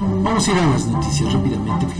Vamos a ir a las noticias rápidamente. La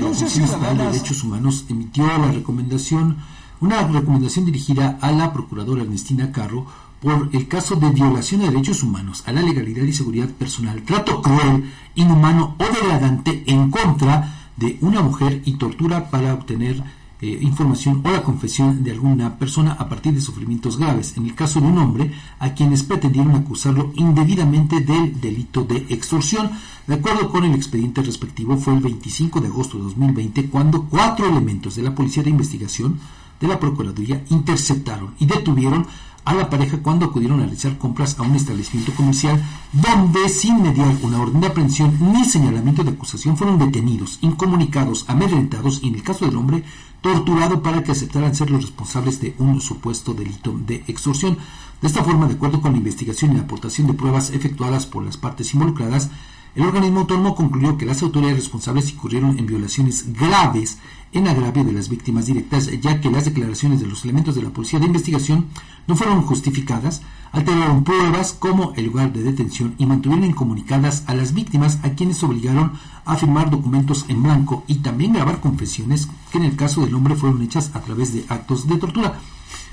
Comisión de Derechos Humanos emitió la recomendación, una recomendación dirigida a la Procuradora Ernestina Carro por el caso de violación de derechos humanos, a la legalidad y seguridad personal, trato cruel, inhumano o degradante en contra de una mujer y tortura para obtener eh, información o la confesión de alguna persona a partir de sufrimientos graves, en el caso de un hombre a quienes pretendieron acusarlo indebidamente del delito de extorsión. De acuerdo con el expediente respectivo, fue el 25 de agosto de 2020 cuando cuatro elementos de la Policía de Investigación de la Procuraduría interceptaron y detuvieron a la pareja cuando acudieron a realizar compras a un establecimiento comercial donde sin mediar una orden de aprehensión ni señalamiento de acusación fueron detenidos, incomunicados, amedrentados y en el caso del hombre torturado para que aceptaran ser los responsables de un supuesto delito de extorsión. De esta forma, de acuerdo con la investigación y la aportación de pruebas efectuadas por las partes involucradas, el organismo autónomo concluyó que las autoridades responsables incurrieron en violaciones graves en agravio de las víctimas directas, ya que las declaraciones de los elementos de la Policía de Investigación no fueron justificadas, alteraron pruebas como el lugar de detención y mantuvieron incomunicadas a las víctimas a quienes obligaron a firmar documentos en blanco y también grabar confesiones que en el caso del hombre fueron hechas a través de actos de tortura.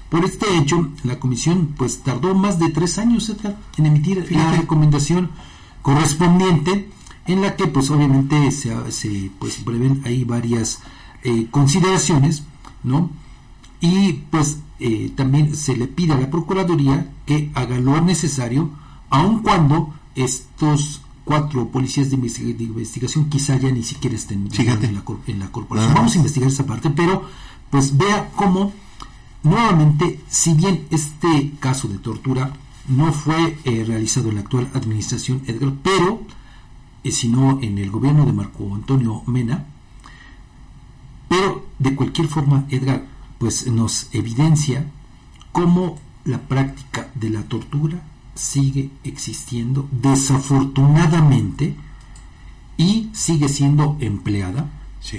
Por este hecho, la comisión pues tardó más de tres años en emitir la recomendación correspondiente en la que pues obviamente se, se pues prevén ahí varias eh, consideraciones no y pues eh, también se le pide a la procuraduría que haga lo necesario aun cuando estos cuatro policías de, investigación quizá ya ni siquiera estén en la, en la corporación. Vamos a investigar esa parte pero pues vea cómo nuevamente si bien este caso de tortura no fue eh, realizado en la actual administración Edgar, pero eh, sino en el gobierno de Marco Antonio Mena. Pero de cualquier forma, Edgar, pues nos evidencia cómo la práctica de la tortura sigue existiendo desafortunadamente y sigue siendo empleada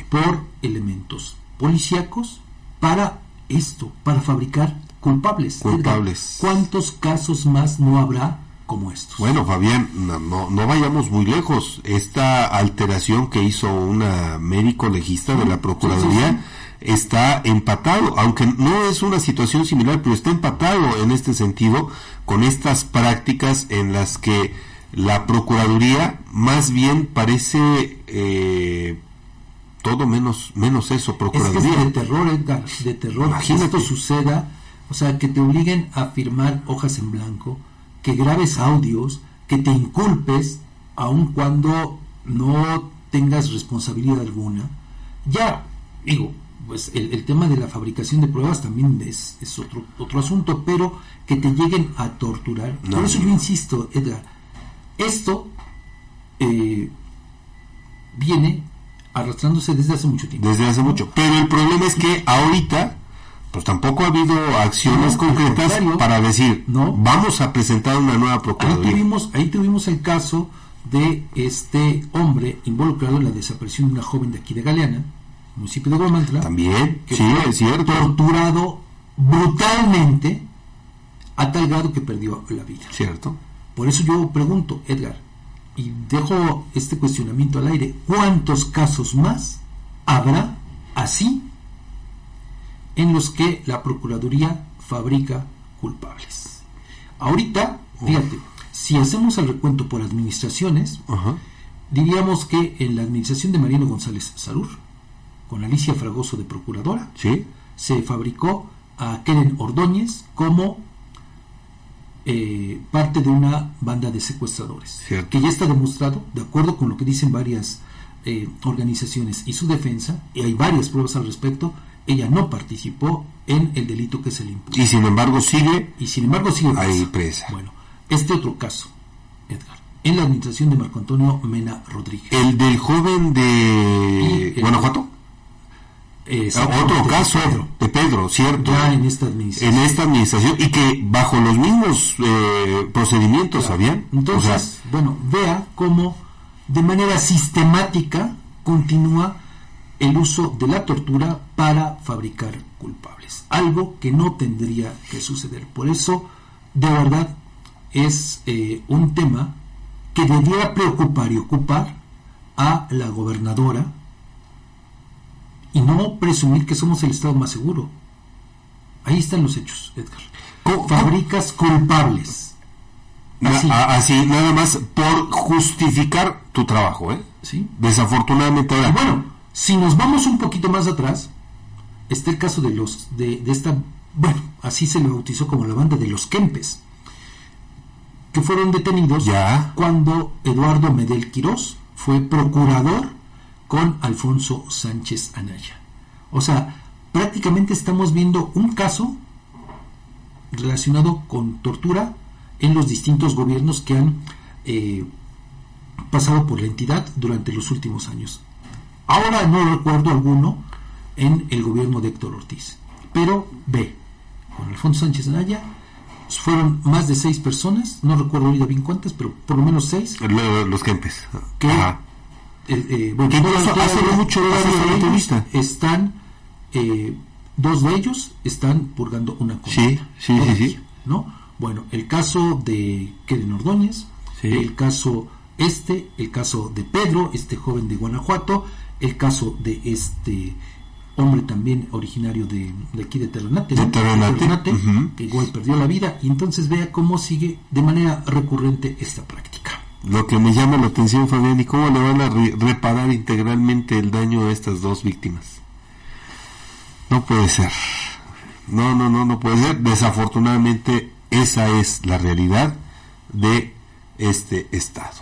por elementos policíacos para esto, para fabricar culpables. Culpables. ¿Cuántos casos más no habrá como estos? Bueno, Fabián, no, no, vayamos muy lejos. Esta alteración que hizo una médico legista de la Procuraduría está empatado, aunque no es una situación similar, pero está empatado en este sentido con estas prácticas en las que la Procuraduría más bien parece... Eh, todo menos menos eso procuraduría es de terror Edgar de terror que esto suceda o sea, que te obliguen a firmar hojas en blanco, que grabes audios, que te inculpes, aun cuando no tengas responsabilidad alguna. Ya, digo, pues el, tema de la fabricación de pruebas también es, otro, otro asunto, pero que te lleguen a torturar. Por eso yo insisto, Edgar, esto eh, viene arrastrándose desde hace mucho tiempo. Desde hace mucho. Pero el problema es que ahorita pues tampoco ha habido acciones concretas para decir, no, vamos a presentar una nueva procuraduría. Ahí tuvimos, ahí tuvimos el caso de este hombre involucrado en la desaparición de una joven de aquí de Galeana, municipio de Guamantla. También, sí, es cierto. Torturado brutalmente a tal grado que perdió la vida. Cierto. Por eso yo pregunto, Edgar, y dejo este cuestionamiento al aire, ¿cuántos casos más habrá así en los que la Procuraduría fabrica culpables. Ahorita, fíjate, si hacemos el recuento por administraciones, diríamos que en la administración de Mariano González Sarur, con Alicia Fragoso de Procuradora, se fabricó a Keren Ordóñez como eh, parte de una banda de secuestradores, que ya está demostrado, de acuerdo con lo que dicen varias eh, organizaciones y su defensa, y hay varias pruebas al respecto, ella no participó en el delito que se le impuso. Y sin embargo sigue. Y sin embargo sigue ahí presa. Bueno, este otro caso, Edgar, en la administración de Marco Antonio Mena Rodríguez. El del joven de Guanajuato. Ah, otro caso de Pedro, ¿cierto? Ya en esta administración. En esta administración y que bajo los mismos eh, procedimientos habían. Entonces, bueno, vea cómo de manera sistemática continúa el uso de la tortura para fabricar culpables, algo que no tendría que suceder. Por eso, de verdad, es eh, un tema que debiera preocupar y ocupar a la gobernadora y no presumir que somos el Estado más seguro. Ahí están los hechos, Edgar. Fabricas culpables. Así. así. nada más por justificar tu trabajo, ¿eh? Sí. Desafortunadamente ahora. bueno, si nos vamos un poquito más atrás, está el caso de los de, de esta, bueno, así se le bautizó como la banda de los Kempes, que fueron detenidos ya. cuando Eduardo Medel Quirós fue procurador con Alfonso Sánchez Anaya. O sea, prácticamente estamos viendo un caso relacionado con tortura en los distintos gobiernos que han eh, pasado por la entidad durante los últimos años. Ahora no recuerdo alguno en el gobierno de Héctor Ortiz, pero ve, con Alfonso Sánchez Anaya fueron más de seis personas, no recuerdo ahorita bien cuántas, pero por lo menos seis. los Kempes. Que, eh, eh, bueno, hace mucho entrevista. están eh, dos de ellos están purgando una condena. Sí, sí, sí, ¿no? Bueno, el caso de Keren Ordóñez, el caso este, el caso de Pedro, este joven de Guanajuato, el caso de este hombre también originario de, aquí de Terrenate, que igual perdió la vida, y entonces vea cómo sigue de manera recurrente esta práctica. Lo que me llama la atención, Fabián, ¿y cómo le van a reparar integralmente el daño a estas dos víctimas? No puede ser. No, no, no, no puede ser. Desafortunadamente, esa es la realidad de este Estado.